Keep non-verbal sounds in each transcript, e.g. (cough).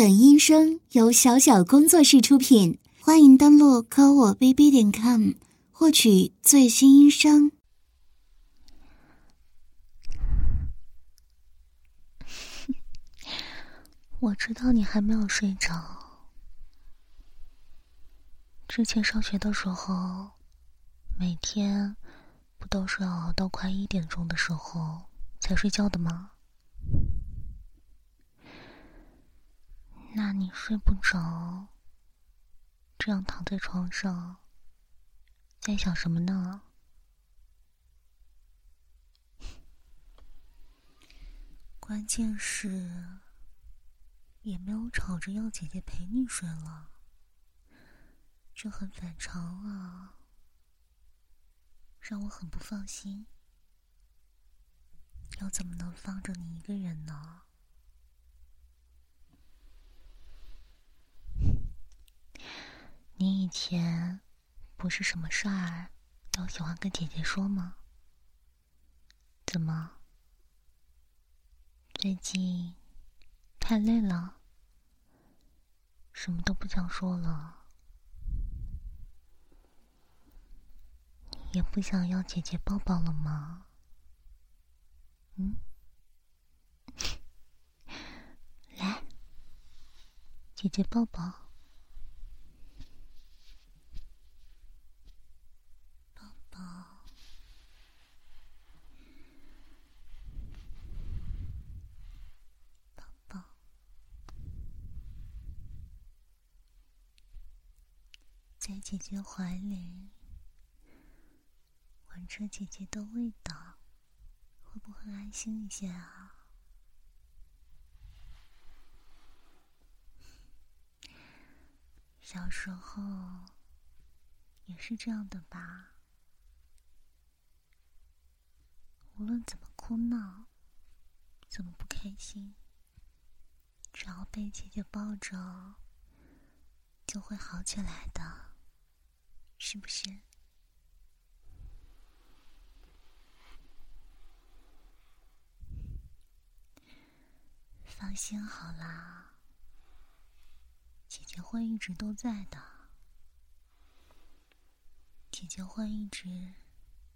本音声由小小工作室出品，欢迎登录科我 bb 点 com 获取最新音声。(laughs) 我知道你还没有睡着。之前上学的时候，每天不都是要熬到快一点钟的时候才睡觉的吗？那你睡不着，这样躺在床上，在想什么呢？(laughs) 关键是也没有吵着要姐姐陪你睡了，这很反常啊，让我很不放心。又怎么能放着你一个人呢？你以前不是什么事儿都喜欢跟姐姐说吗？怎么，最近太累了，什么都不想说了，也不想要姐姐抱抱了吗？嗯，(laughs) 来，姐姐抱抱。在姐姐怀里，闻着姐姐的味道，会不会安心一些啊？(laughs) 小时候也是这样的吧？无论怎么哭闹，怎么不开心，只要被姐姐抱着，就会好起来的。是不是？放心好啦，姐姐会一直都在的，姐姐会一直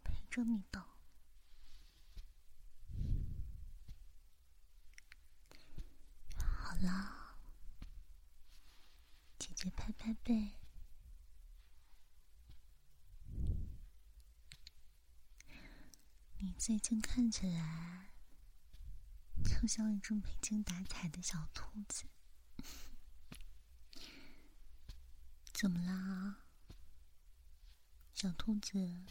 陪着你的。好啦，姐姐拍拍背。你最近看起来就像一只没精打采的小兔子，怎么啦？小兔子，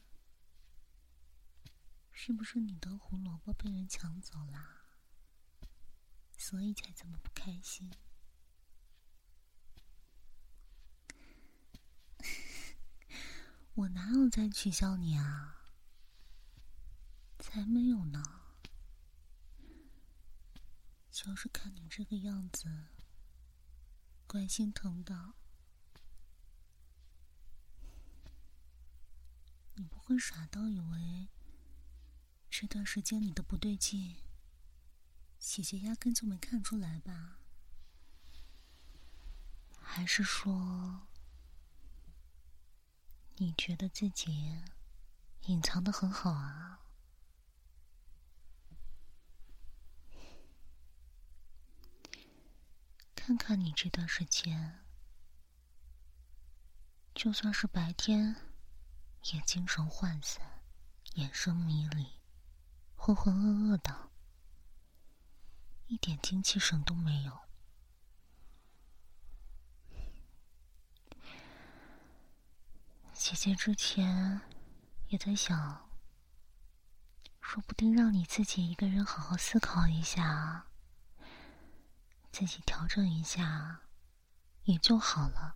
是不是你的胡萝卜被人抢走了？所以才这么不开心？(laughs) 我哪有在取笑你啊？才没有呢，就是看你这个样子，怪心疼的。你不会傻到以为这段时间你的不对劲，姐姐压根就没看出来吧？还是说，你觉得自己隐藏的很好啊？看看你这段时间，就算是白天，也精神涣散，眼神迷离，浑浑噩噩的，一点精气神都没有。姐姐之前也在想，说不定让你自己一个人好好思考一下啊。自己调整一下，也就好了。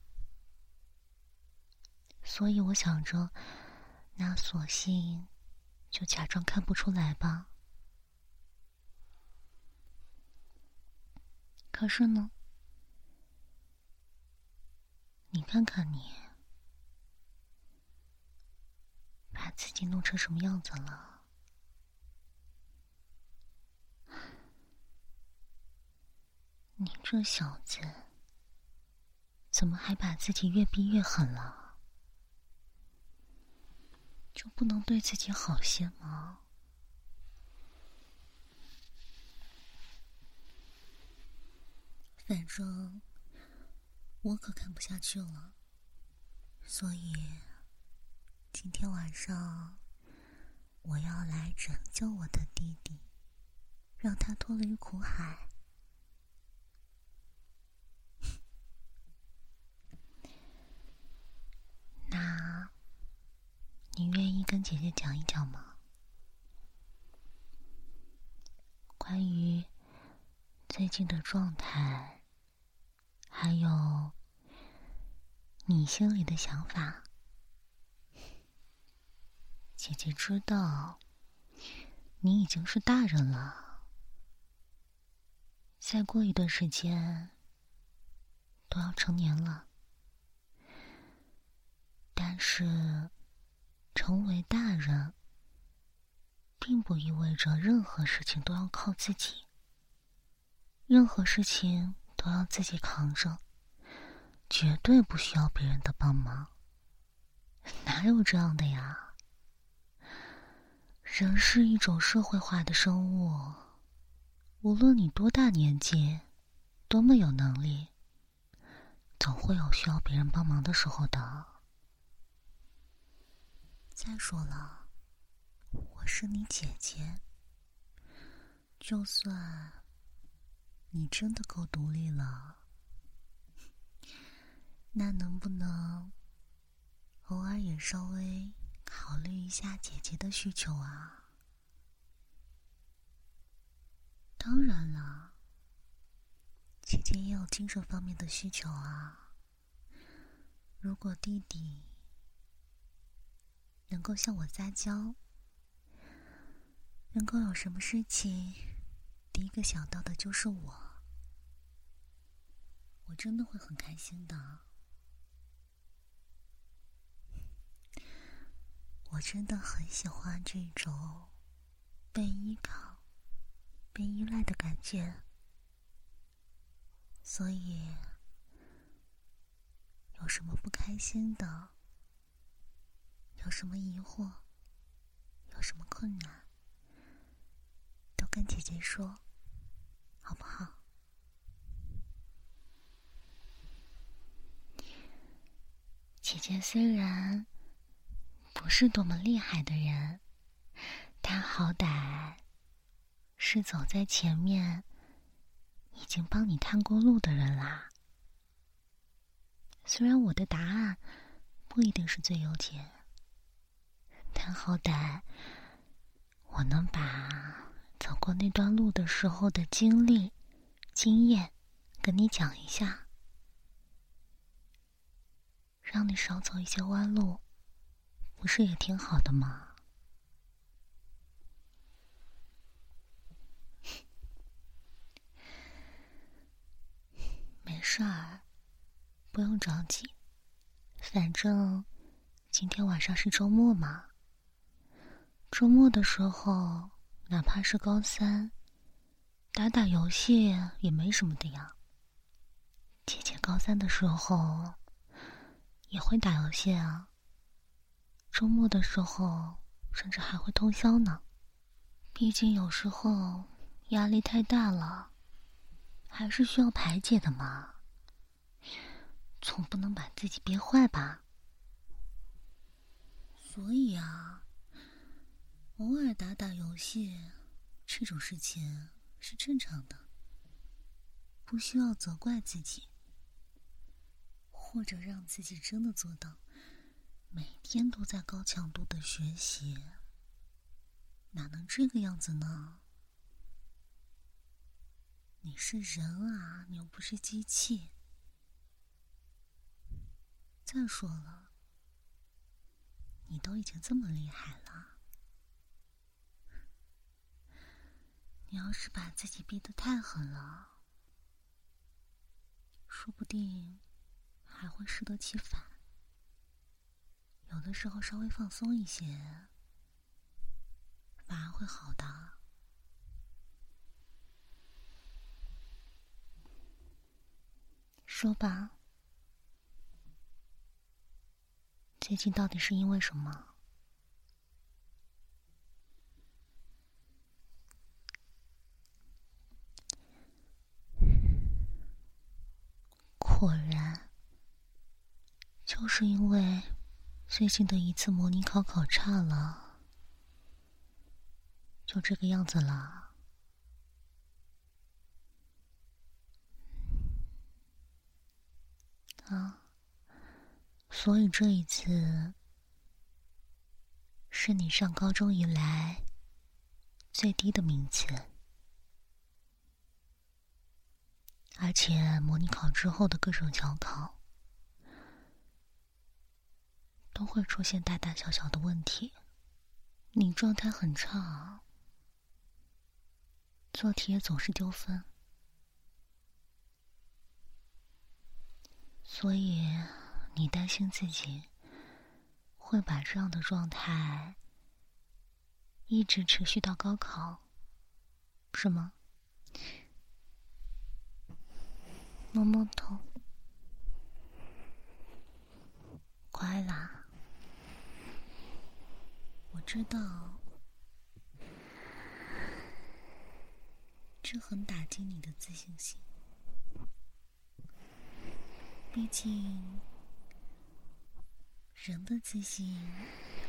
所以我想着，那索性就假装看不出来吧。可是呢，你看看你，把自己弄成什么样子了？你这小子，怎么还把自己越逼越狠了？就不能对自己好些吗？反正我可看不下去了，所以今天晚上我要来拯救我的弟弟，让他脱离苦海。那，你愿意跟姐姐讲一讲吗？关于最近的状态。还有，你心里的想法，姐姐知道，你已经是大人了，再过一段时间都要成年了。是，成为大人，并不意味着任何事情都要靠自己，任何事情。都要自己扛着，绝对不需要别人的帮忙。(laughs) 哪有这样的呀？人是一种社会化的生物，无论你多大年纪，多么有能力，总会有需要别人帮忙的时候的。再说了，我是你姐姐，就算……你真的够独立了，那能不能偶尔也稍微考虑一下姐姐的需求啊？当然了，姐姐也有精神方面的需求啊。如果弟弟能够向我撒娇，能够有什么事情？第一个想到的就是我，我真的会很开心的。我真的很喜欢这种被依靠、被依赖的感觉，所以有什么不开心的，有什么疑惑，有什么困难，都跟姐姐说。好不好？姐姐虽然不是多么厉害的人，但好歹是走在前面，已经帮你探过路的人啦。虽然我的答案不一定是最优解，但好歹我能把。走过那段路的时候的经历、经验，跟你讲一下，让你少走一些弯路，不是也挺好的吗？(laughs) 没事儿，不用着急，反正今天晚上是周末嘛。周末的时候。哪怕是高三，打打游戏也没什么的呀。姐姐高三的时候也会打游戏啊。周末的时候甚至还会通宵呢。毕竟有时候压力太大了，还是需要排解的嘛。总不能把自己憋坏吧。所以啊。偶尔打打游戏，这种事情是正常的，不需要责怪自己，或者让自己真的做到每天都在高强度的学习，哪能这个样子呢？你是人啊，你又不是机器。再说了，你都已经这么厉害了。你要是把自己逼得太狠了，说不定还会适得其反。有的时候稍微放松一些，反而会好的。说吧，最近到底是因为什么？果然，就是因为最近的一次模拟考考差了，就这个样子了。啊，所以这一次是你上高中以来最低的名次。而且模拟考之后的各种小考，都会出现大大小小的问题。你状态很差，做题也总是丢分，所以你担心自己会把这样的状态一直持续到高考，是吗？摸摸头，乖啦。我知道，这很打击你的自信心。毕竟，人的自信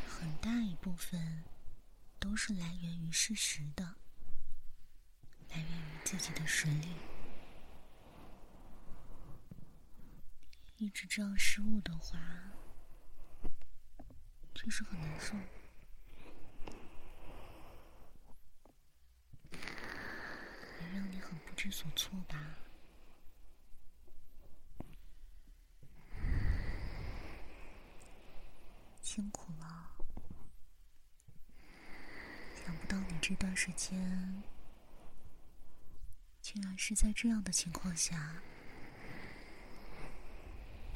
很大一部分都是来源于事实的，来源于自己的实力。一直这样失误的话，确实很难受，也让你很不知所措吧。辛苦了，想不到你这段时间，竟然是在这样的情况下。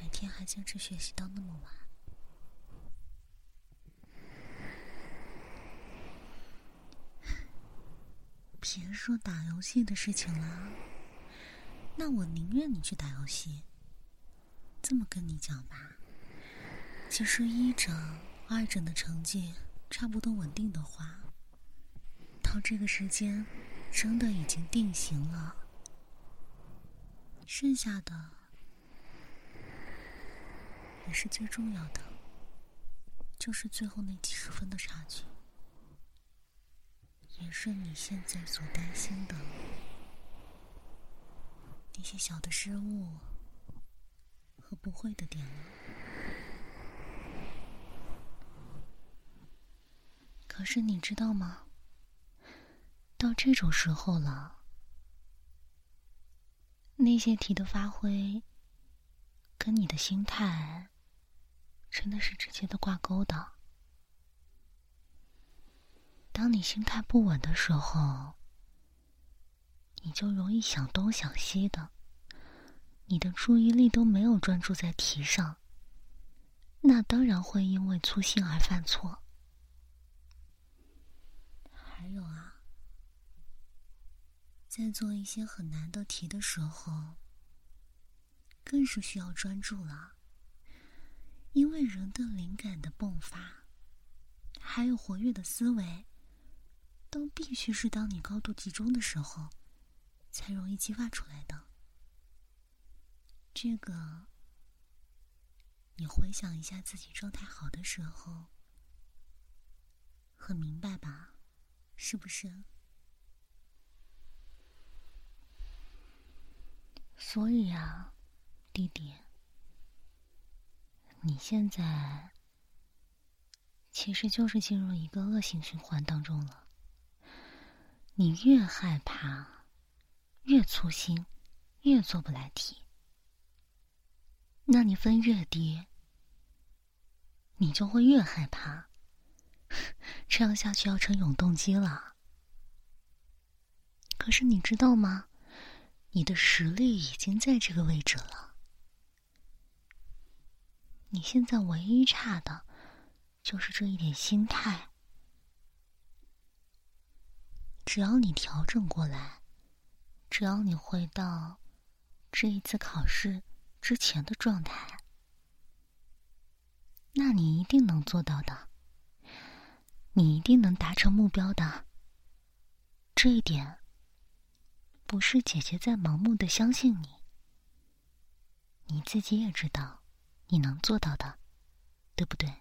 每天还坚持学习到那么晚，别说打游戏的事情了，那我宁愿你去打游戏。这么跟你讲吧，其实一整、二整的成绩差不多稳定的话，到这个时间真的已经定型了，剩下的。也是最重要的，就是最后那几十分的差距，也是你现在所担心的那些小的失误和不会的点了。可是你知道吗？到这种时候了，那些题的发挥跟你的心态。真的是直接的挂钩的。当你心态不稳的时候，你就容易想东想西的，你的注意力都没有专注在题上，那当然会因为粗心而犯错。还有啊，在做一些很难的题的时候，更是需要专注了。因为人的灵感的迸发，还有活跃的思维，都必须是当你高度集中的时候，才容易激发出来的。这个，你回想一下自己状态好的时候，很明白吧？是不是？所以啊，弟弟。你现在其实就是进入一个恶性循环当中了。你越害怕，越粗心，越做不来题，那你分越低，你就会越害怕。(laughs) 这样下去要成永动机了。可是你知道吗？你的实力已经在这个位置了。你现在唯一差的，就是这一点心态。只要你调整过来，只要你回到这一次考试之前的状态，那你一定能做到的，你一定能达成目标的。这一点，不是姐姐在盲目的相信你，你自己也知道，你能做到的，对不对？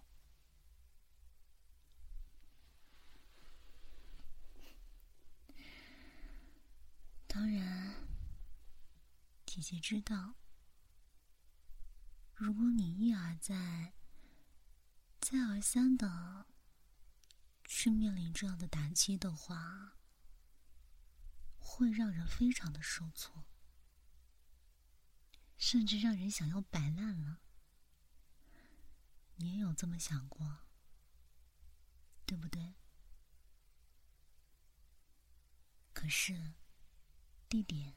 当然，姐姐知道，如果你一而再、再而三的去面临这样的打击的话，会让人非常的受挫，甚至让人想要摆烂了。你也有这么想过，对不对？可是。弟弟，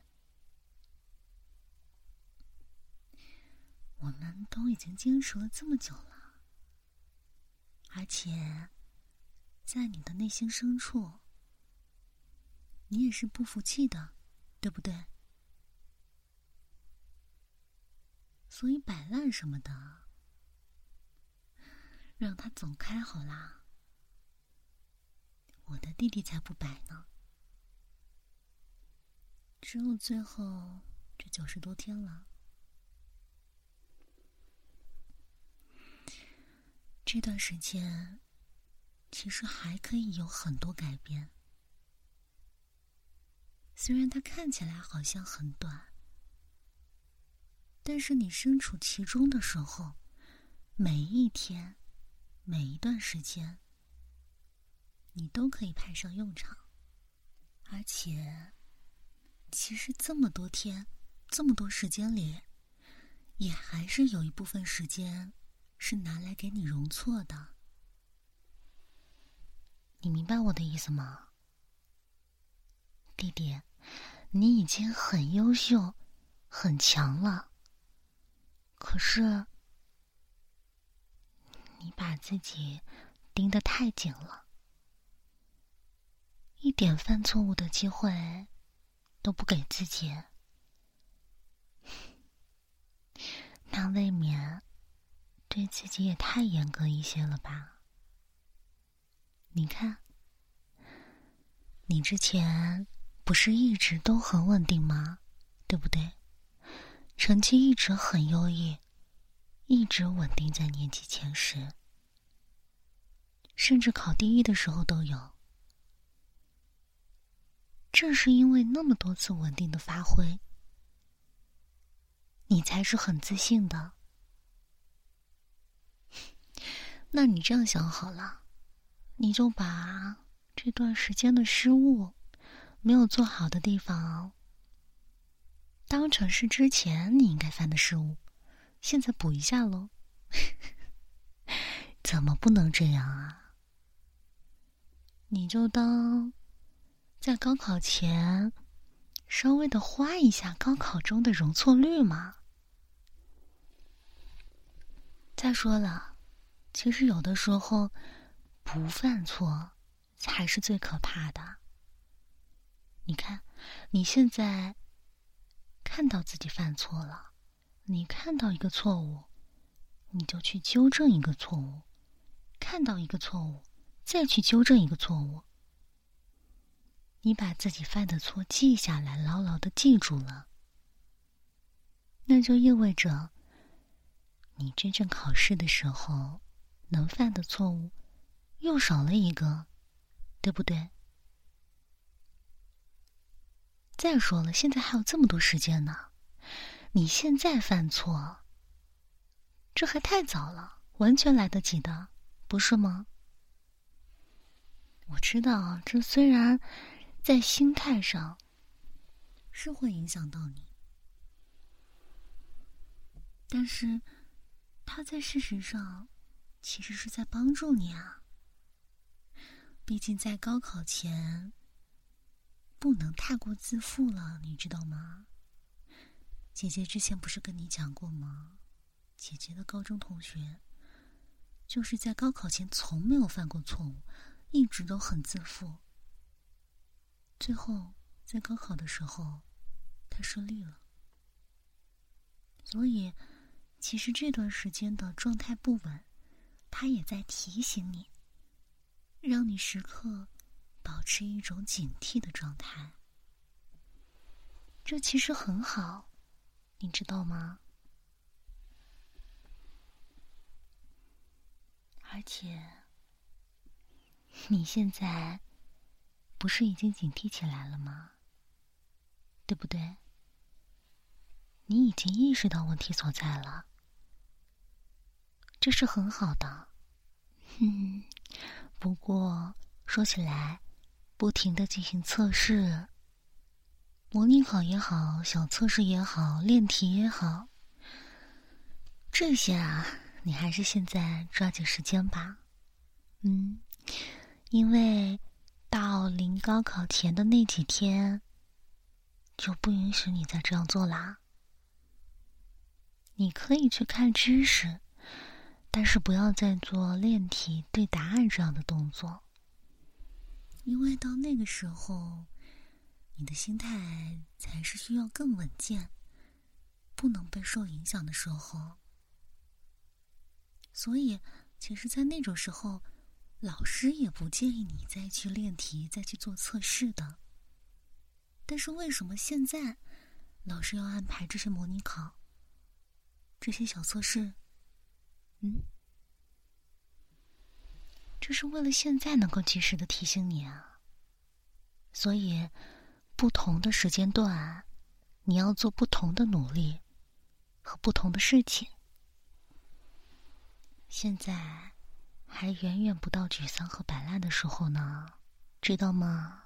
我们都已经坚持了这么久了，而且在你的内心深处，你也是不服气的，对不对？所以摆烂什么的，让他走开好啦。我的弟弟才不摆呢。只有最后这九十多天了，这段时间其实还可以有很多改变。虽然它看起来好像很短，但是你身处其中的时候，每一天、每一段时间，你都可以派上用场，而且。其实这么多天，这么多时间里，也还是有一部分时间是拿来给你容错的。你明白我的意思吗，弟弟？你已经很优秀、很强了，可是你把自己盯得太紧了，一点犯错误的机会。都不给自己，那未免对自己也太严格一些了吧？你看，你之前不是一直都很稳定吗？对不对？成绩一直很优异，一直稳定在年级前十，甚至考第一的时候都有。正是因为那么多次稳定的发挥，你才是很自信的。(laughs) 那你这样想好了，你就把这段时间的失误、没有做好的地方，当成是之前你应该犯的失误，现在补一下喽。(laughs) 怎么不能这样啊？你就当。在高考前，稍微的花一下高考中的容错率嘛。再说了，其实有的时候不犯错才是最可怕的。你看，你现在看到自己犯错了，你看到一个错误，你就去纠正一个错误；看到一个错误，再去纠正一个错误。你把自己犯的错记下来，牢牢的记住了，那就意味着你真正考试的时候能犯的错误又少了一个，对不对？再说了，现在还有这么多时间呢，你现在犯错，这还太早了，完全来得及的，不是吗？我知道，这虽然。在心态上，是会影响到你，但是他在事实上其实是在帮助你啊。毕竟在高考前，不能太过自负了，你知道吗？姐姐之前不是跟你讲过吗？姐姐的高中同学，就是在高考前从没有犯过错误，一直都很自负。最后，在高考的时候，他顺利了。所以，其实这段时间的状态不稳，他也在提醒你，让你时刻保持一种警惕的状态。这其实很好，你知道吗？而且，你现在不是已经警惕起来了吗？对不对？你已经意识到问题所在了，这是很好的。嗯，不过说起来，不停的进行测试，模拟考也好，小测试也好，练题也好，这些啊。你还是现在抓紧时间吧，嗯，因为到临高考前的那几天，就不允许你再这样做啦。你可以去看知识，但是不要再做练题、对答案这样的动作，因为到那个时候，你的心态才是需要更稳健、不能被受影响的时候。所以，其实，在那种时候，老师也不建议你再去练题、再去做测试的。但是，为什么现在老师要安排这些模拟考、这些小测试？嗯，这是为了现在能够及时的提醒你啊。所以，不同的时间段，你要做不同的努力和不同的事情。现在还远远不到沮丧和摆烂的时候呢，知道吗？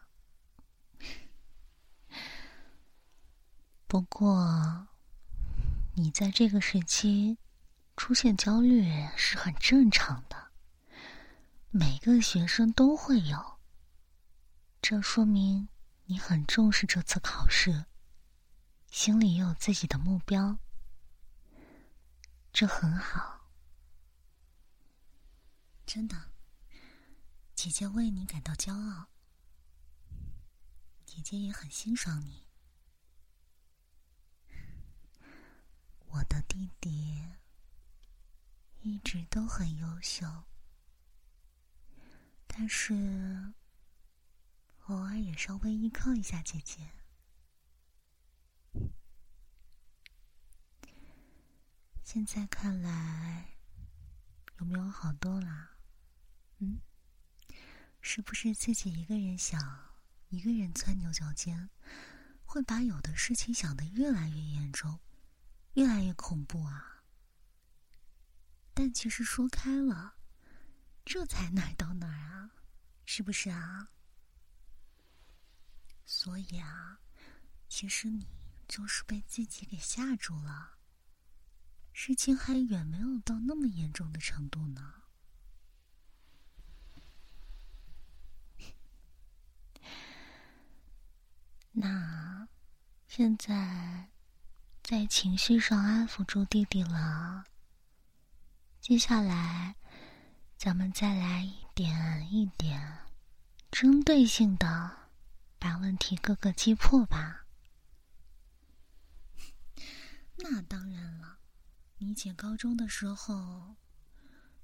(laughs) 不过，你在这个时期出现焦虑是很正常的，每个学生都会有。这说明你很重视这次考试，心里也有自己的目标，这很好。真的，姐姐为你感到骄傲。姐姐也很欣赏你。我的弟弟一直都很优秀，但是稍微依靠一下姐姐。现在看来，有没有好多啦？嗯，是不是自己一个人想，一个人钻牛角尖，会把有的事情想得越来越严重，越来越恐怖啊？但其实说开了，这才哪儿到哪儿啊？是不是啊？所以啊，其实你就是被自己给吓住了，事情还远没有到那么严重的程度呢。(laughs) 那现在在情绪上安抚住弟弟了，接下来咱们再来一点一点针对性的把问题各个击破吧。那当然了，你姐高中的时候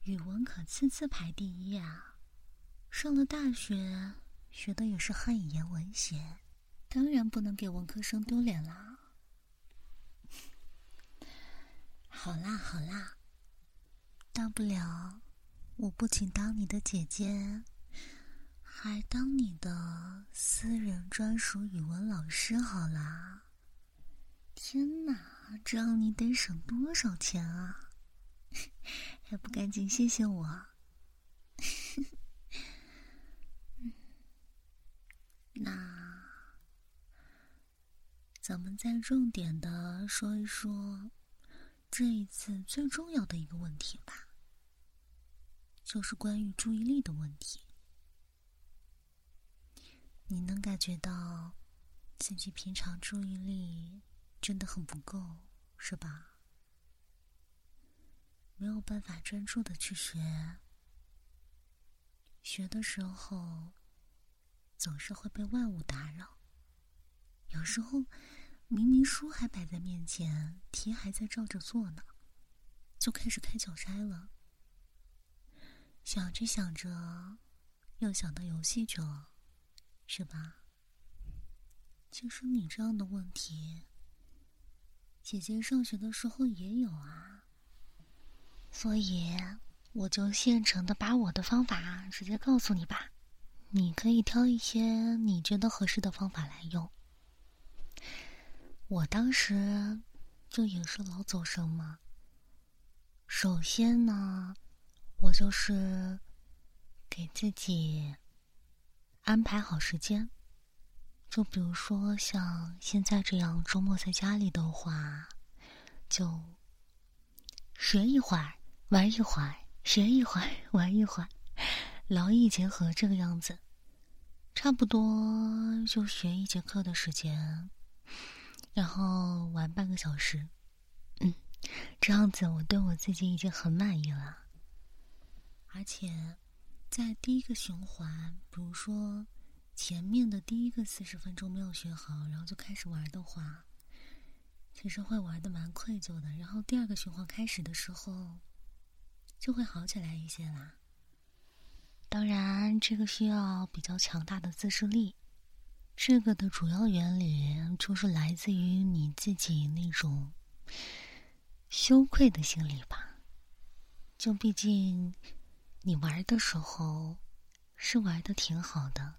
语文可次次排第一啊，上了大学学的也是汉语言文学。当然不能给文科生丢脸啦！好啦好啦，大不了我不仅当你的姐姐，还当你的私人专属语文老师好啦！天哪，这样你得省多少钱啊？还 (laughs) 不赶紧谢谢我！那。咱们再重点的说一说这一次最重要的一个问题吧，就是关于注意力的问题。你能感觉到自己平常注意力真的很不够，是吧？没有办法专注的去学，学的时候总是会被万物打扰。有时候，明明书还摆在面前，题还在照着做呢，就开始开小差了。想着想着，又想到游戏去了，是吧？其实你这样的问题，姐姐上学的时候也有啊。所以，我就现成的把我的方法直接告诉你吧，你可以挑一些你觉得合适的方法来用。我当时就也是老走神嘛。首先呢，我就是给自己安排好时间，就比如说像现在这样周末在家里的话，就学一会儿，玩一会儿，学一会儿，玩一会儿，劳逸结合这个样子，差不多就学一节课的时间。然后玩半个小时，嗯，这样子我对我自己已经很满意了。而且，在第一个循环，比如说前面的第一个四十分钟没有学好，然后就开始玩的话，其实会玩的蛮愧疚的。然后第二个循环开始的时候，就会好起来一些啦。当然，这个需要比较强大的自制力。这个的主要原理就是来自于你自己那种羞愧的心理吧。就毕竟你玩的时候是玩的挺好的，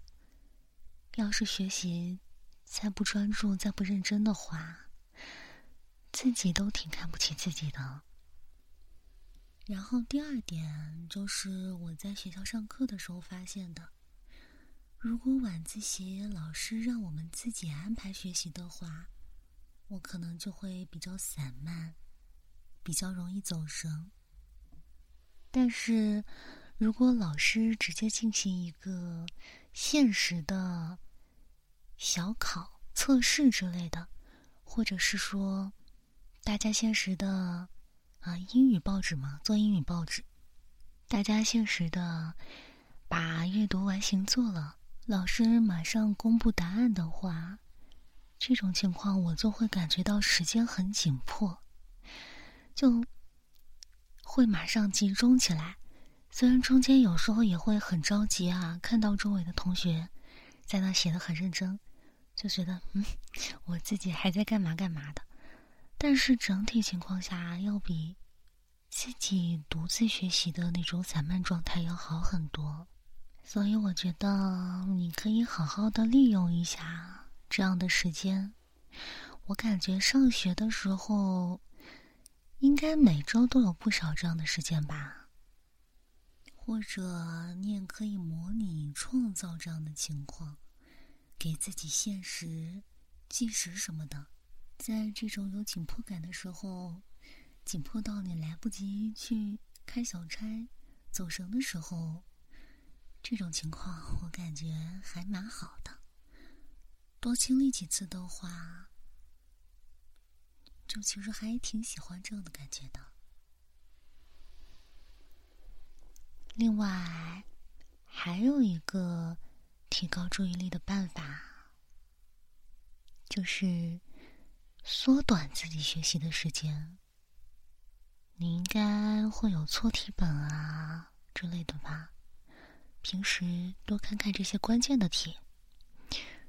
要是学习再不专注、再不认真的话，自己都挺看不起自己的。然后第二点就是我在学校上课的时候发现的。如果晚自习老师让我们自己安排学习的话，我可能就会比较散漫，比较容易走神。但是，如果老师直接进行一个现实的小考测试之类的，或者是说大家现实的啊英语报纸嘛，做英语报纸，大家现实的把阅读完形做了。老师马上公布答案的话，这种情况我就会感觉到时间很紧迫，就会马上集中起来。虽然中间有时候也会很着急啊，看到周围的同学在那写的很认真，就觉得嗯，我自己还在干嘛干嘛的。但是整体情况下，要比自己独自学习的那种散漫状态要好很多。所以我觉得你可以好好的利用一下这样的时间。我感觉上学的时候，应该每周都有不少这样的时间吧。或者你也可以模拟创造这样的情况，给自己限时、计时什么的。在这种有紧迫感的时候，紧迫到你来不及去开小差、走神的时候。这种情况我感觉还蛮好的，多经历几次的话，就其实还挺喜欢这样的感觉的。另外，还有一个提高注意力的办法，就是缩短自己学习的时间。你应该会有错题本啊之类的吧？平时多看看这些关键的题，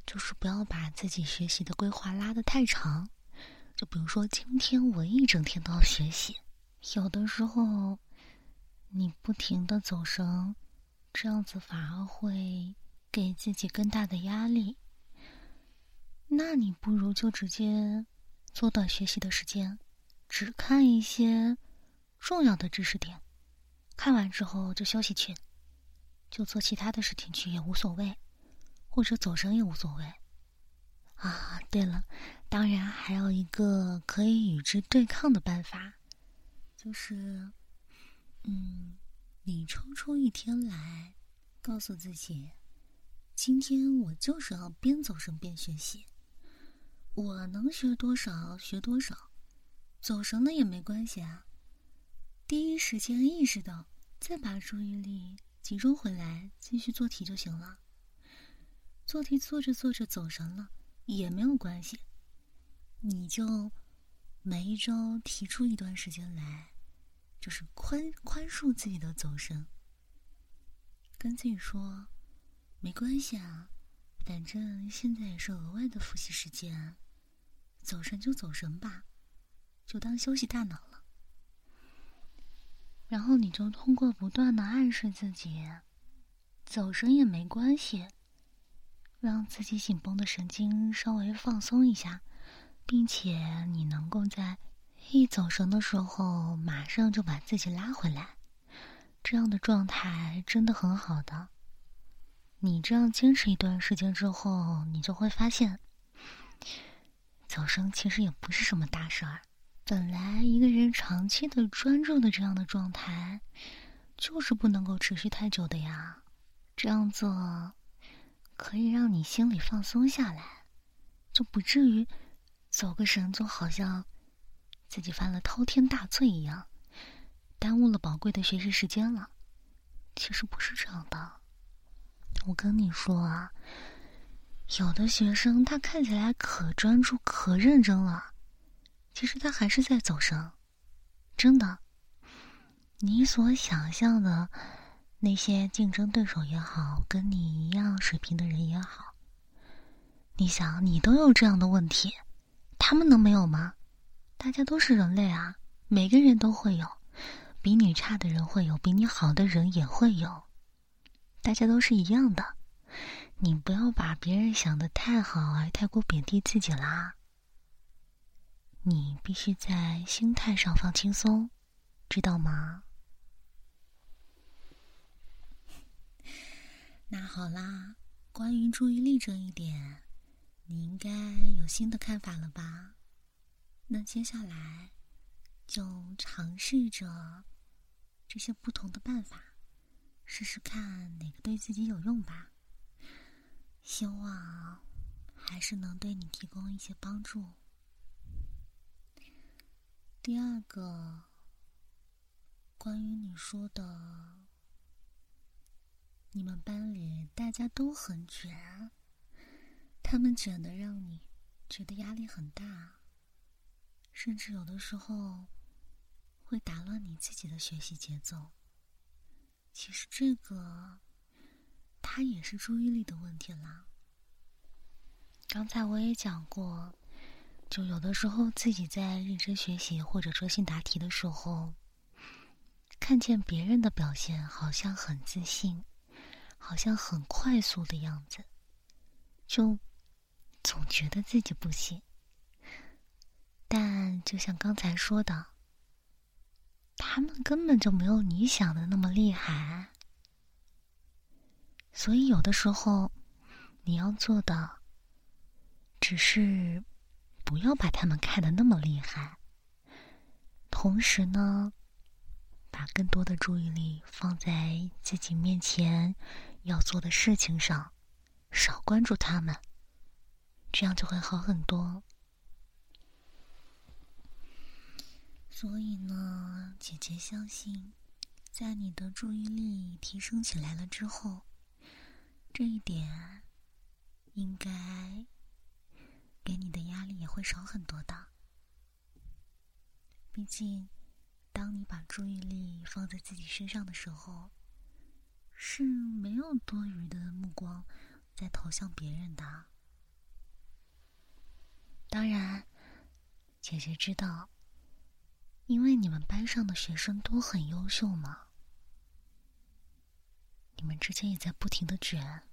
就是不要把自己学习的规划拉得太长。就比如说，今天我一整天都要学习，有的时候你不停的走神，这样子反而会给自己更大的压力。那你不如就直接缩短学习的时间，只看一些重要的知识点，看完之后就休息去。就做其他的事情去也无所谓，或者走神也无所谓。啊，对了，当然还有一个可以与之对抗的办法，就是，嗯，你抽出一天来，告诉自己，今天我就是要边走神边学习，我能学多少学多少，走神了也没关系啊。第一时间意识到，再把注意力。集中回来，继续做题就行了。做题做着做着走神了也没有关系，你就每一周提出一段时间来，就是宽宽恕自己的走神，跟自己说，没关系啊，反正现在也是额外的复习时间，走神就走神吧，就当休息大脑了。然后你就通过不断的暗示自己，走神也没关系，让自己紧绷的神经稍微放松一下，并且你能够在一走神的时候，马上就把自己拉回来。这样的状态真的很好的。你这样坚持一段时间之后，你就会发现，走神其实也不是什么大事儿。本来一个人长期的专注的这样的状态，就是不能够持续太久的呀。这样做可以让你心里放松下来，就不至于走个神，就好像自己犯了滔天大罪一样。耽误了宝贵的学习时间了，其实不是这样的。我跟你说啊，有的学生他看起来可专注、可认真了，其实他还是在走神。真的，你所想象的那些竞争对手也好，跟你一样水平的人也好，你想你都有这样的问题，他们能没有吗？大家都是人类啊，每个人都会有。比你差的人会有，比你好的人也会有，大家都是一样的。你不要把别人想的太好，而太过贬低自己啦。你必须在心态上放轻松，知道吗？(laughs) 那好啦，关于注意力这一点，你应该有新的看法了吧？那接下来就尝试着。这些不同的办法，试试看哪个对自己有用吧。希望还是能对你提供一些帮助。第二个，关于你说的，你们班里大家都很卷，他们卷的让你觉得压力很大，甚至有的时候。会打乱你自己的学习节奏。其实这个，它也是注意力的问题啦。刚才我也讲过，就有的时候自己在认真学习或者专心答题的时候，看见别人的表现好像很自信，好像很快速的样子，就总觉得自己不行。但就像刚才说的。他们根本就没有你想的那么厉害，所以有的时候你要做的只是不要把他们看得那么厉害，同时呢，把更多的注意力放在自己面前要做的事情上，少关注他们，这样就会好很多。所以呢，姐姐相信，在你的注意力提升起来了之后，这一点应该给你的压力也会少很多的。毕竟，当你把注意力放在自己身上的时候，是没有多余的目光在投向别人的。当然，姐姐知道。因为你们班上的学生都很优秀嘛，你们之间也在不停的卷，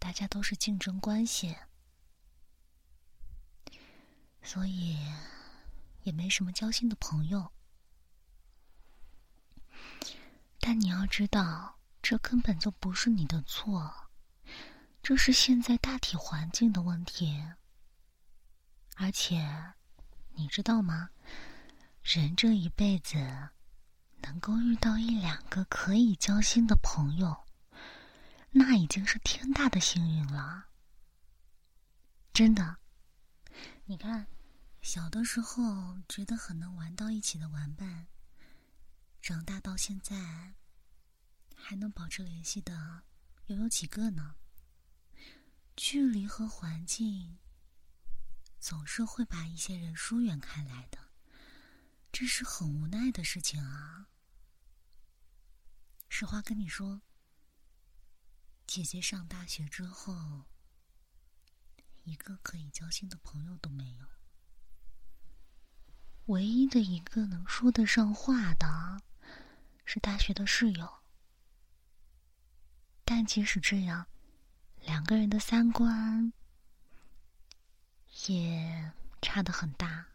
大家都是竞争关系，所以也没什么交心的朋友。但你要知道，这根本就不是你的错，这是现在大体环境的问题。而且，你知道吗？人这一辈子，能够遇到一两个可以交心的朋友，那已经是天大的幸运了。真的，你看，小的时候觉得很能玩到一起的玩伴，长大到现在，还能保持联系的，又有几个呢？距离和环境，总是会把一些人疏远开来的。这是很无奈的事情啊！实话跟你说，姐姐上大学之后，一个可以交心的朋友都没有。唯一的一个能说得上话的，是大学的室友。但即使这样，两个人的三观也差的很大。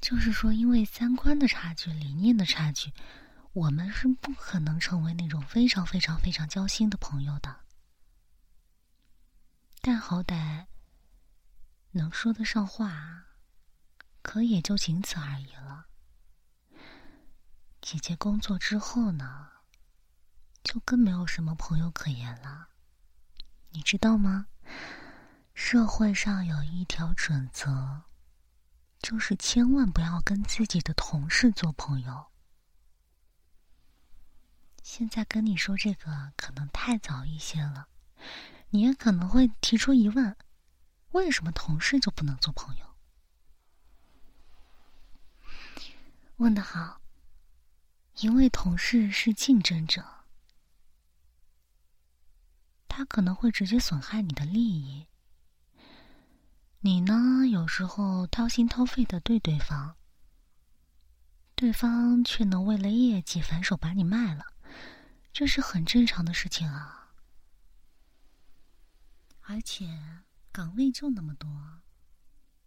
就是说，因为三观的差距、理念的差距，我们是不可能成为那种非常非常非常交心的朋友的。但好歹能说得上话。可也就仅此而已了。姐姐工作之后呢，就更没有什么朋友可言了。你知道吗？社会上有一条准则，就是千万不要跟自己的同事做朋友。现在跟你说这个可能太早一些了，你也可能会提出疑问：为什么同事就不能做朋友？问得好，因为同事是竞争者，他可能会直接损害你的利益。你呢，有时候掏心掏肺的对对方，对方却能为了业绩反手把你卖了，这是很正常的事情啊。而且岗位就那么多，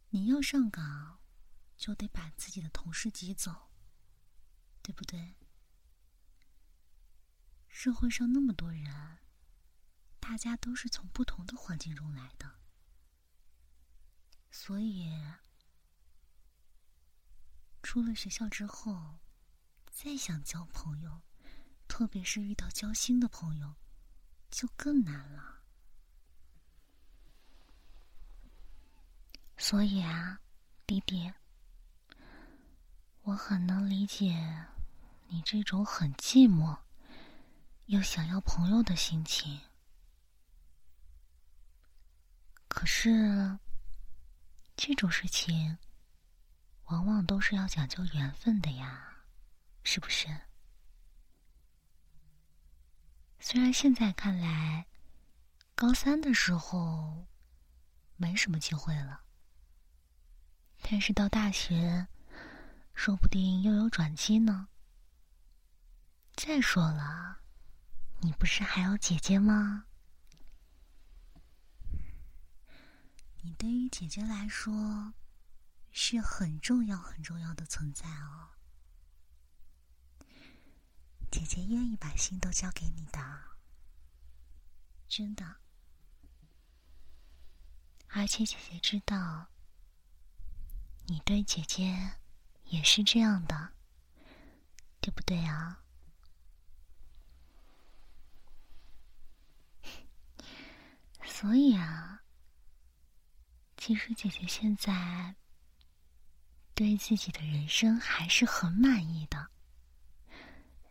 你要上岗。就得把自己的同事挤走，对不对？社会上那么多人，大家都是从不同的环境中来的，所以出了学校之后，再想交朋友，特别是遇到交心的朋友，就更难了。所以啊，弟弟。我很能理解你这种很寂寞又想要朋友的心情，可是这种事情往往都是要讲究缘分的呀，是不是？虽然现在看来，高三的时候没什么机会了，但是到大学。说不定又有转机呢。再说了，你不是还有姐姐吗？你对于姐姐来说是很重要、很重要的存在哦。姐姐愿意把心都交给你的，真的。而且姐姐知道，你对姐姐。也是这样的，对不对啊？(laughs) 所以啊，其实姐姐现在对自己的人生还是很满意的，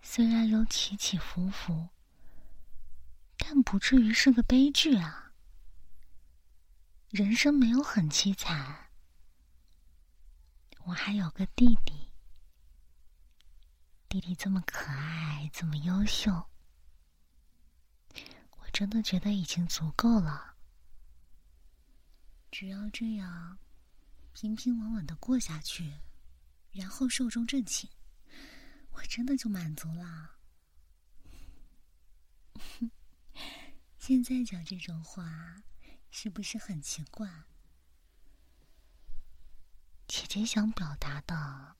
虽然有起起伏伏，但不至于是个悲剧啊。人生没有很凄惨。我还有个弟弟，弟弟这么可爱，这么优秀，我真的觉得已经足够了。只要这样平平稳稳的过下去，然后寿终正寝，我真的就满足了。(laughs) 现在讲这种话，是不是很奇怪？姐姐想表达的，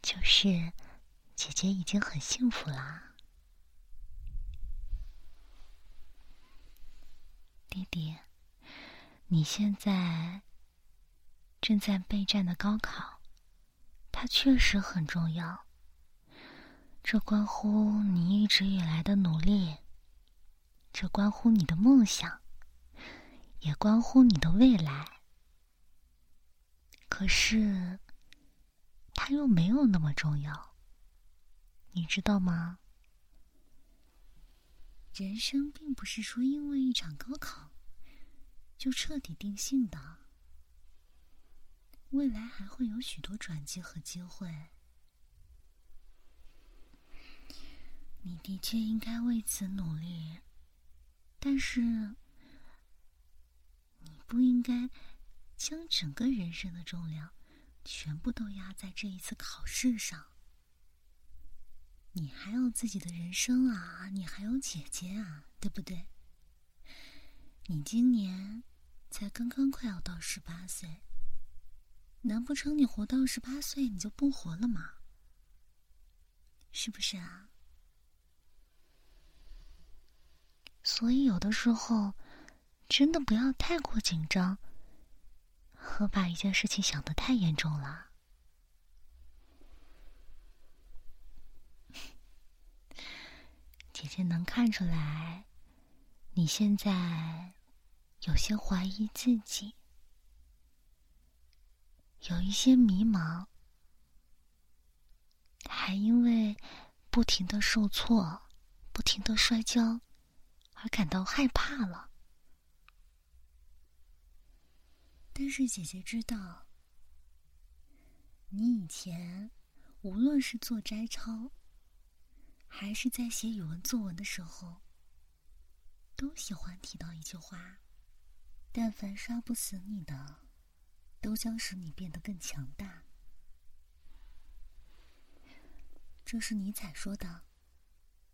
就是姐姐已经很幸福啦。弟弟，你现在正在备战的高考，它确实很重要。这关乎你一直以来的努力，这关乎你的梦想，也关乎你的未来。可是，它又没有那么重要，你知道吗？人生并不是说因为一场高考就彻底定性的，未来还会有许多转机和机会。你的确应该为此努力，但是你不应该将整个人生的重量全部都压在这一次考试上。你还有自己的人生啊，你还有姐姐啊，对不对？你今年才刚刚快要到十八岁，难不成你活到十八岁你就不活了吗？是不是啊？所以有的时候真的不要太过紧张，和把一件事情想的太严重了。(laughs) 姐姐能看出来，你现在有些怀疑自己，有一些迷茫，还因为不停的受挫、不停的摔跤而感到害怕了。但是姐姐知道，你以前无论是做摘抄。还是在写语文作文的时候，都喜欢提到一句话：“但凡杀不死你的，都将使你变得更强大。”这是尼采说的，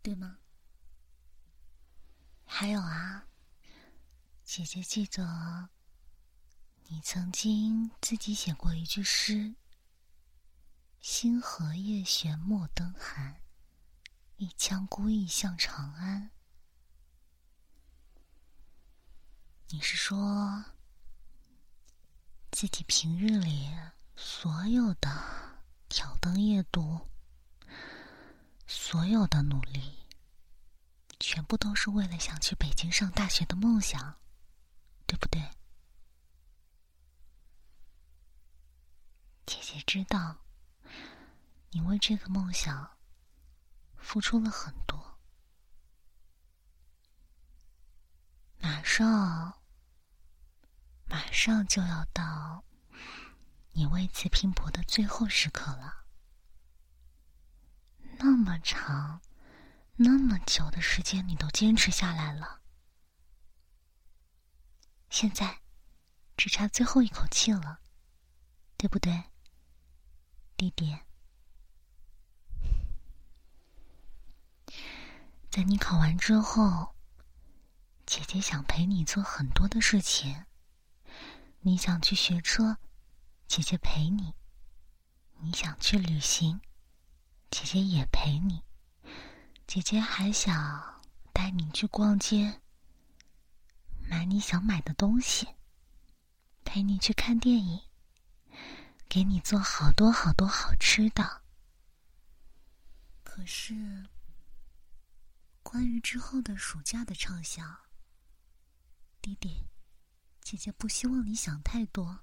对吗？还有啊，姐姐记得，你曾经自己写过一句诗：“星河夜悬莫登寒。”一腔孤意向长安。你是说，自己平日里所有的挑灯夜读，所有的努力，全部都是为了想去北京上大学的梦想，对不对？姐姐知道，你为这个梦想。付出了很多，马上，马上就要到你为此拼搏的最后时刻了。那么长、那么久的时间，你都坚持下来了，现在只差最后一口气了，对不对，弟弟？在你考完之后，姐姐想陪你做很多的事情。你想去学车，姐姐陪你；你想去旅行，姐姐也陪你。姐姐还想带你去逛街，买你想买的东西，陪你去看电影，给你做好多好多好吃的。可是。关于之后的暑假的畅想，弟弟，姐姐不希望你想太多，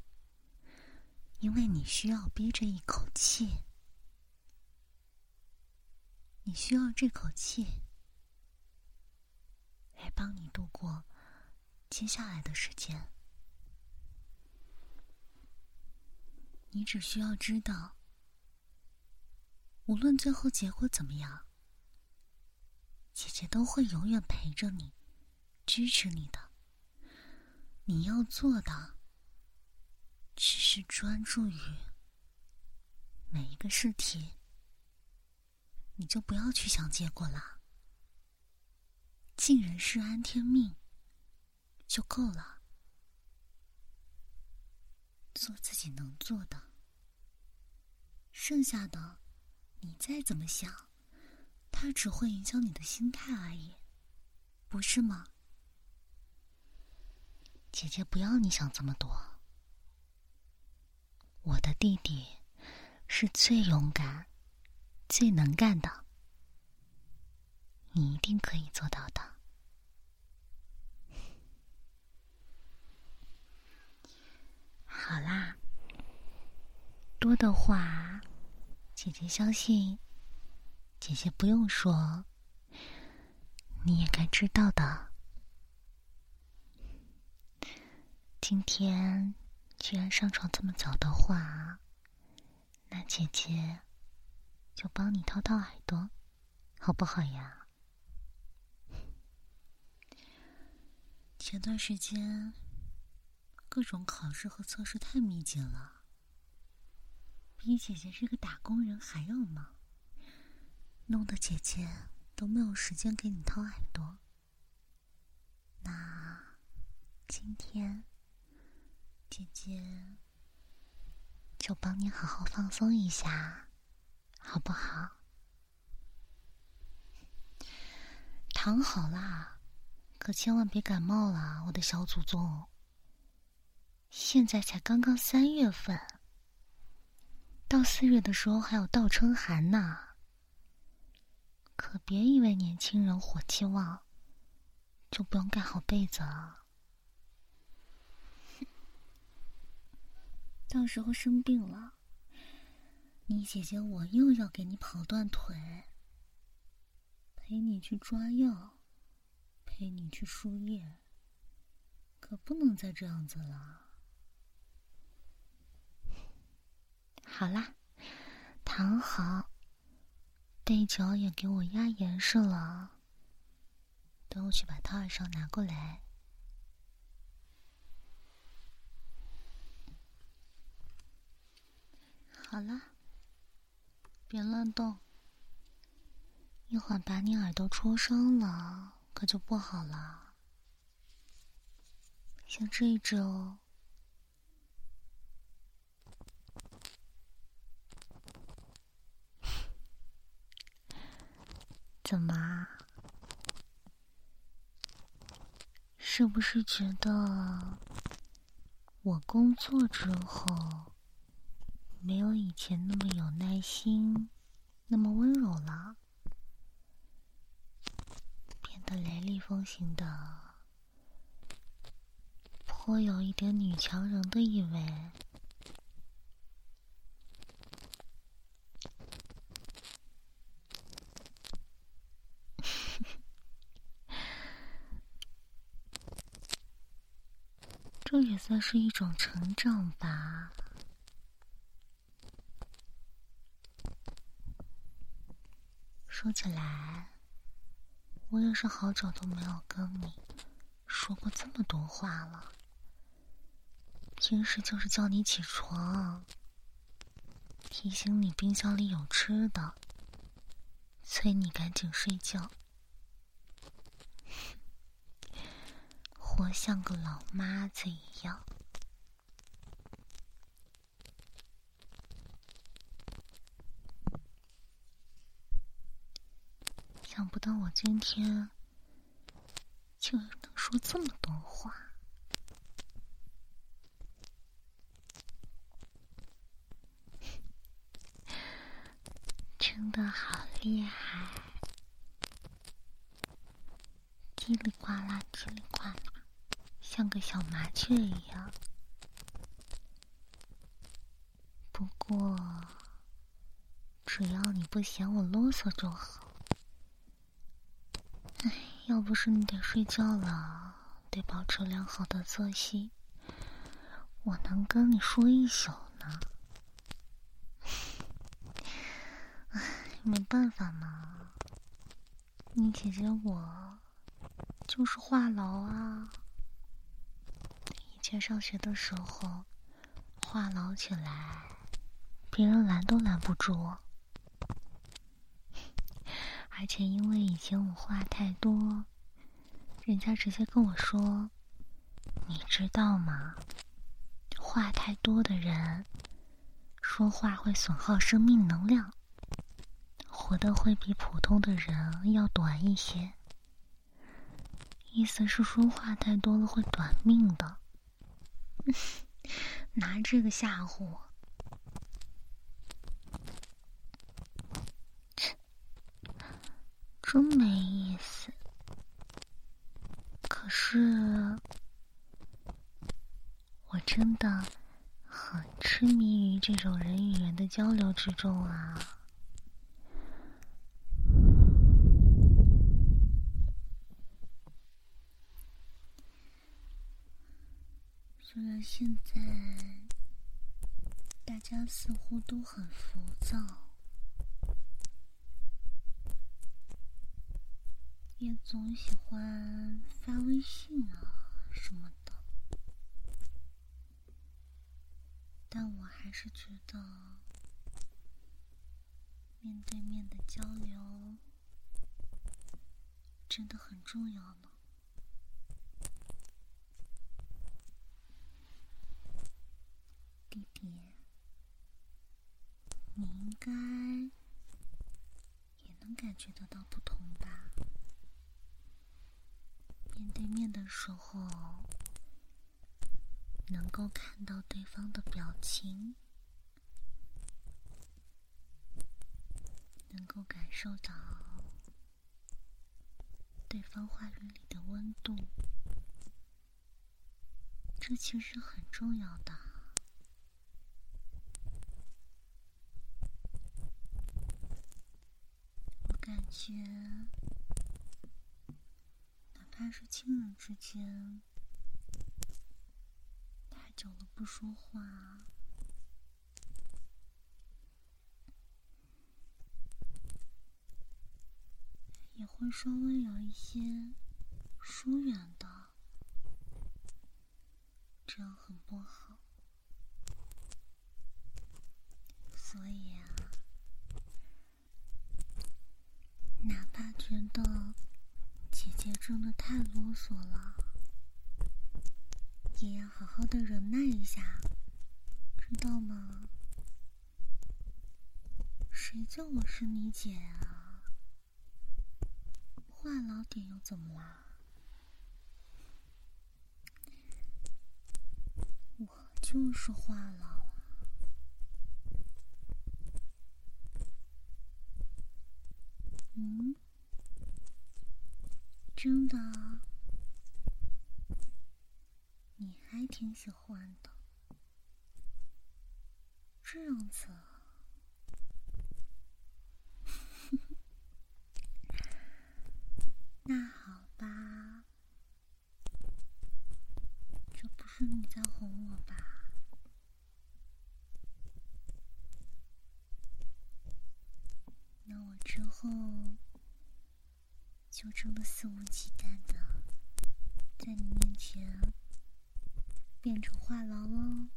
因为你需要憋着一口气，你需要这口气来帮你度过接下来的时间。你只需要知道，无论最后结果怎么样。姐姐都会永远陪着你，支持你的。你要做的，只是专注于每一个试题，你就不要去想结果了。尽人事，安天命，就够了。做自己能做的，剩下的，你再怎么想。它只会影响你的心态而已，不是吗？姐姐不要你想这么多。我的弟弟是最勇敢、最能干的，你一定可以做到的。好啦，多的话，姐姐相信。姐姐不用说，你也该知道的。今天居然上床这么早的话，那姐姐就帮你掏掏耳朵，好不好呀？前段时间各种考试和测试太密集了，比姐姐这个打工人还要忙，弄得姐姐都没有时间给你掏耳朵。那今天姐姐就帮你好好放松一下，好不好？躺好啦，可千万别感冒了，我的小祖宗。现在才刚刚三月份，到四月的时候还有倒春寒呢。可别以为年轻人火气旺，就不用盖好被子了。到时候生病了，你姐姐我又要给你跑断腿。陪你去抓药，陪你去输液，可不能再这样子了。好啦，躺好，对角也给我压严实了。等我去把套儿上拿过来。好了，别乱动。一会儿把你耳朵戳伤了，可就不好了。像这一只哦，(laughs) 怎么？是不是觉得我工作之后没有以前那么有耐心，那么温柔了？变得雷厉风行的，颇有一点女强人的意味。(laughs) 这也算是一种成长吧。说起来。我也是好久都没有跟你说过这么多话了。平时就是叫你起床，提醒你冰箱里有吃的，催你赶紧睡觉，(laughs) 活像个老妈子一样。想不到我今天竟然能说这么多话，(laughs) 真的好厉害！叽里呱啦，叽里呱啦，像个小麻雀一样。不过，只要你不嫌我啰嗦就好。要不是你得睡觉了，得保持良好的作息，我能跟你说一宿呢。没办法嘛，你姐姐我就是话痨啊。以前上学的时候，话痨起来，别人拦都拦不住。而且因为以前我话太多，人家直接跟我说：“你知道吗？话太多的人，说话会损耗生命能量，活的会比普通的人要短一些。意思是说话太多了会短命的。(laughs) 拿这个吓唬我。”真没意思。可是，我真的很痴迷于这种人与人的交流之中啊。虽然现在大家似乎都很浮躁。也总喜欢发微信啊什么的，但我还是觉得面对面的交流真的很重要呢。弟弟，你应该也能感觉得到不同吧？面对面的时候，能够看到对方的表情，能够感受到对方话语里的温度，这其实很重要的。我感觉，哪怕是亲人之间，太久了不说话，也会稍微有一些疏远的，这样很不好。所以啊。哪怕觉得姐真的太啰嗦了，也要好好的忍耐一下，知道吗？谁叫我是你姐啊？话痨点又怎么啦？我就是话痨。嗯，真的，你还挺喜欢的，这样子，那好吧，这不是你在哄我吧？那我之后就真的肆无忌惮的在你面前变成话痨喽。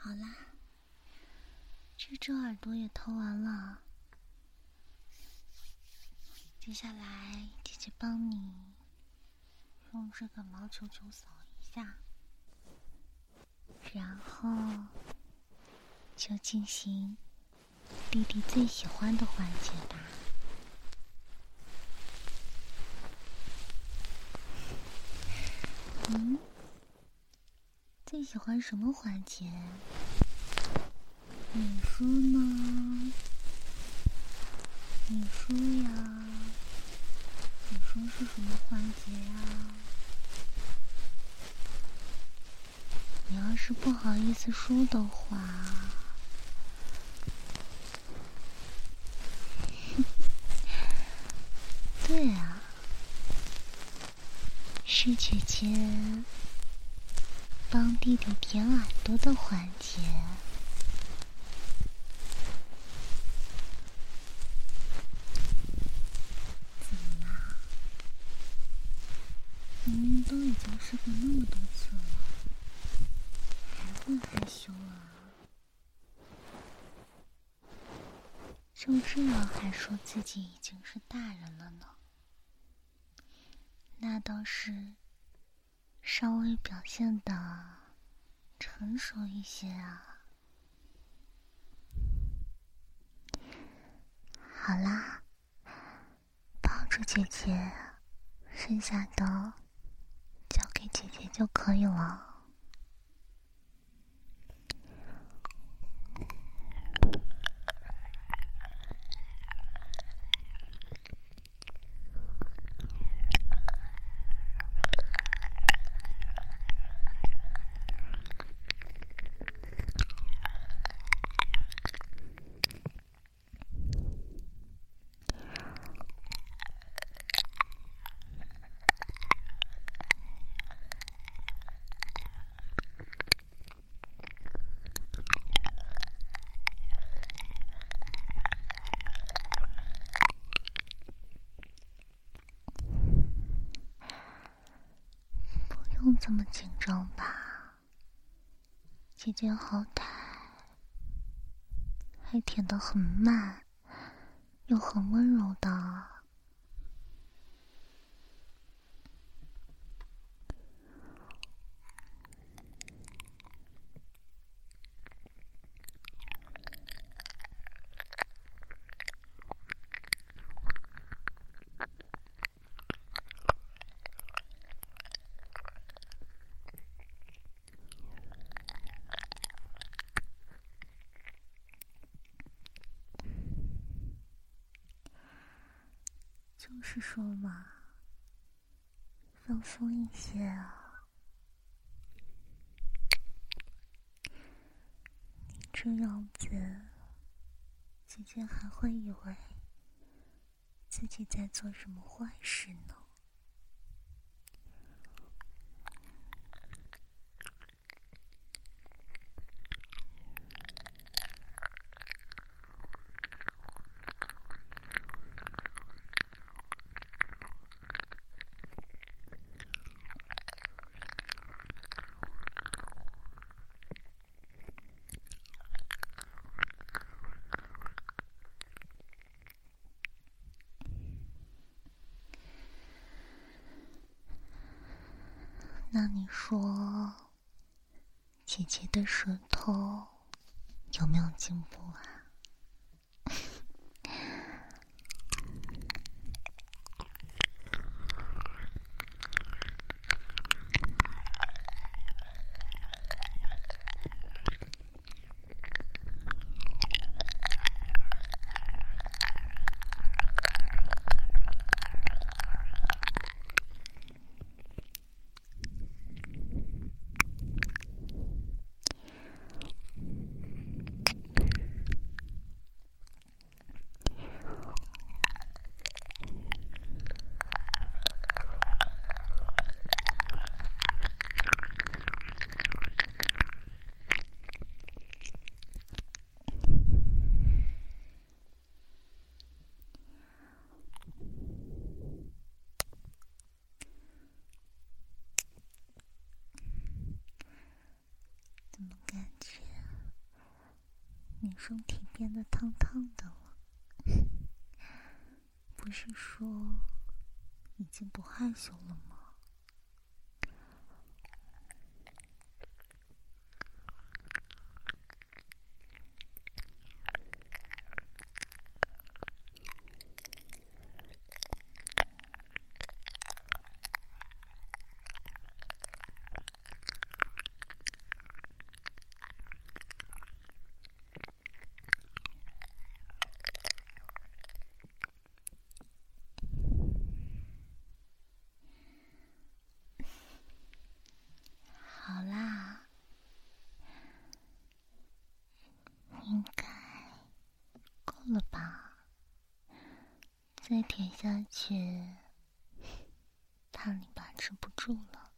好啦，这只耳朵也掏完了，接下来姐姐帮你。用这个毛球球扫一下，然后就进行弟弟最喜欢的环节吧。嗯，最喜欢什么环节？你说呢？你说呀？你说是什么环节呀？你要是不好意思说的话，(laughs) 对啊，是姐姐帮弟弟舔耳朵的环节。怎么？明明都已经试过那么多次了。会害羞啊？就这样还说自己已经是大人了呢？那倒是稍微表现的成熟一些啊。好啦，抱住姐姐，剩下的交给姐姐就可以了。这么紧张吧？姐姐好歹还舔得很慢，又很温柔的。就是说嘛，放松一些啊！这样子，姐姐还会以为自己在做什么坏事呢。那你说，姐姐的舌头有没有进步啊？你身体变得烫烫的了，(laughs) 不是说已经不害羞了吗？了吧，再舔下去，怕你把持不住了。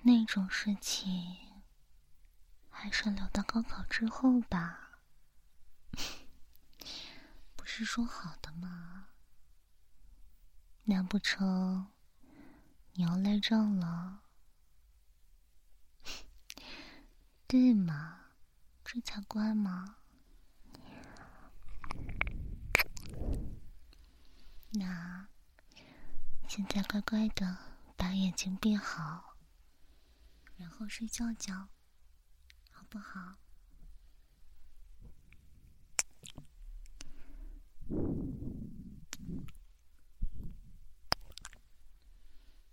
那种事情，还是留到高考之后吧。(laughs) 不是说好的吗？难不成你要赖账了？(laughs) 对嘛？这才乖嘛！那现在乖乖的把眼睛闭好，然后睡觉觉，好不好？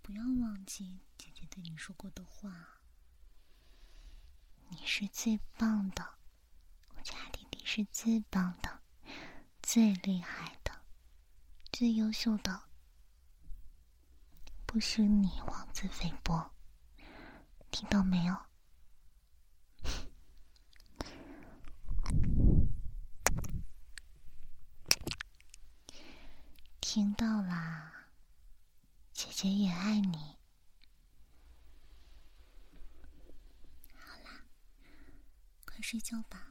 不要忘记姐姐对你说过的话。你是最棒的，我家弟弟是最棒的，最厉害的，最优秀的，不许你妄自菲薄，听到没有？(laughs) 听到啦，姐姐也爱你。好啦，快睡觉吧。